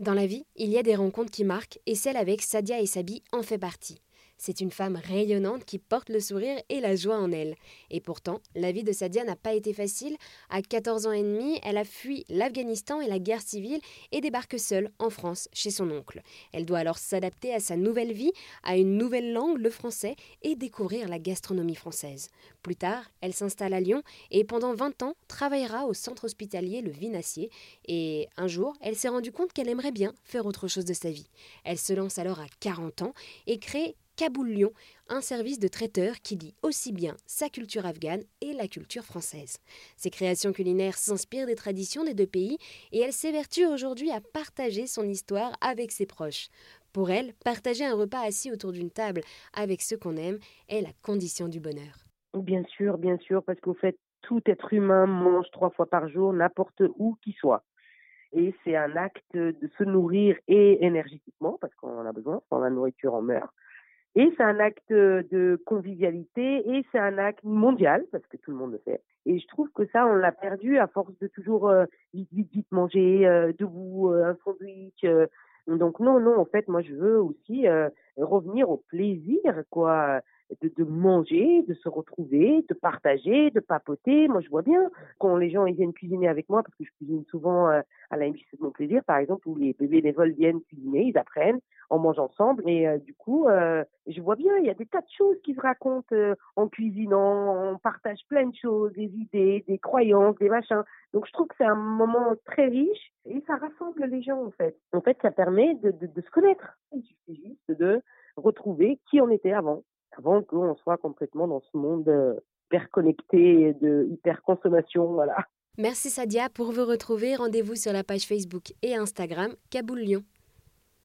Dans la vie, il y a des rencontres qui marquent et celle avec Sadia et Sabi en fait partie. C'est une femme rayonnante qui porte le sourire et la joie en elle. Et pourtant, la vie de Sadia n'a pas été facile. À 14 ans et demi, elle a fui l'Afghanistan et la guerre civile et débarque seule en France chez son oncle. Elle doit alors s'adapter à sa nouvelle vie, à une nouvelle langue, le français, et découvrir la gastronomie française. Plus tard, elle s'installe à Lyon et pendant 20 ans travaillera au centre hospitalier Le Vinacier. Et un jour, elle s'est rendue compte qu'elle aimerait bien faire autre chose de sa vie. Elle se lance alors à 40 ans et crée Kaboul Lyon, un service de traiteur qui lie aussi bien sa culture afghane et la culture française. Ses créations culinaires s'inspirent des traditions des deux pays et elle s'évertue aujourd'hui à partager son histoire avec ses proches. Pour elle, partager un repas assis autour d'une table avec ceux qu'on aime est la condition du bonheur. Bien sûr, bien sûr, parce qu'au fait, tout être humain mange trois fois par jour, n'importe où qu'il soit. Et c'est un acte de se nourrir et énergétiquement, parce qu'on en a besoin, sans la nourriture on meurt. Et c'est un acte de convivialité et c'est un acte mondial, parce que tout le monde le fait. Et je trouve que ça, on l'a perdu à force de toujours euh, vite, vite, vite manger, euh, debout, euh, un sandwich. donc non, non, en fait, moi, je veux aussi revenir au plaisir, quoi de, de, manger, de se retrouver, de partager, de papoter. Moi, je vois bien quand les gens ils viennent cuisiner avec moi, parce que je cuisine souvent euh, à la de mon plaisir, par exemple, où les bénévoles viennent cuisiner, ils apprennent, on mange ensemble, et euh, du coup, euh, je vois bien, il y a des tas de choses qui se racontent en cuisinant, on partage plein de choses, des idées, des croyances, des machins. Donc, je trouve que c'est un moment très riche et ça rassemble les gens, en fait. En fait, ça permet de, se connaître. Il suffit juste de retrouver qui on était avant avant qu'on soit complètement dans ce monde euh, hyper connecté, de hyper consommation, voilà. Merci Sadia. Pour vous retrouver, rendez-vous sur la page Facebook et Instagram Kaboul Lyon.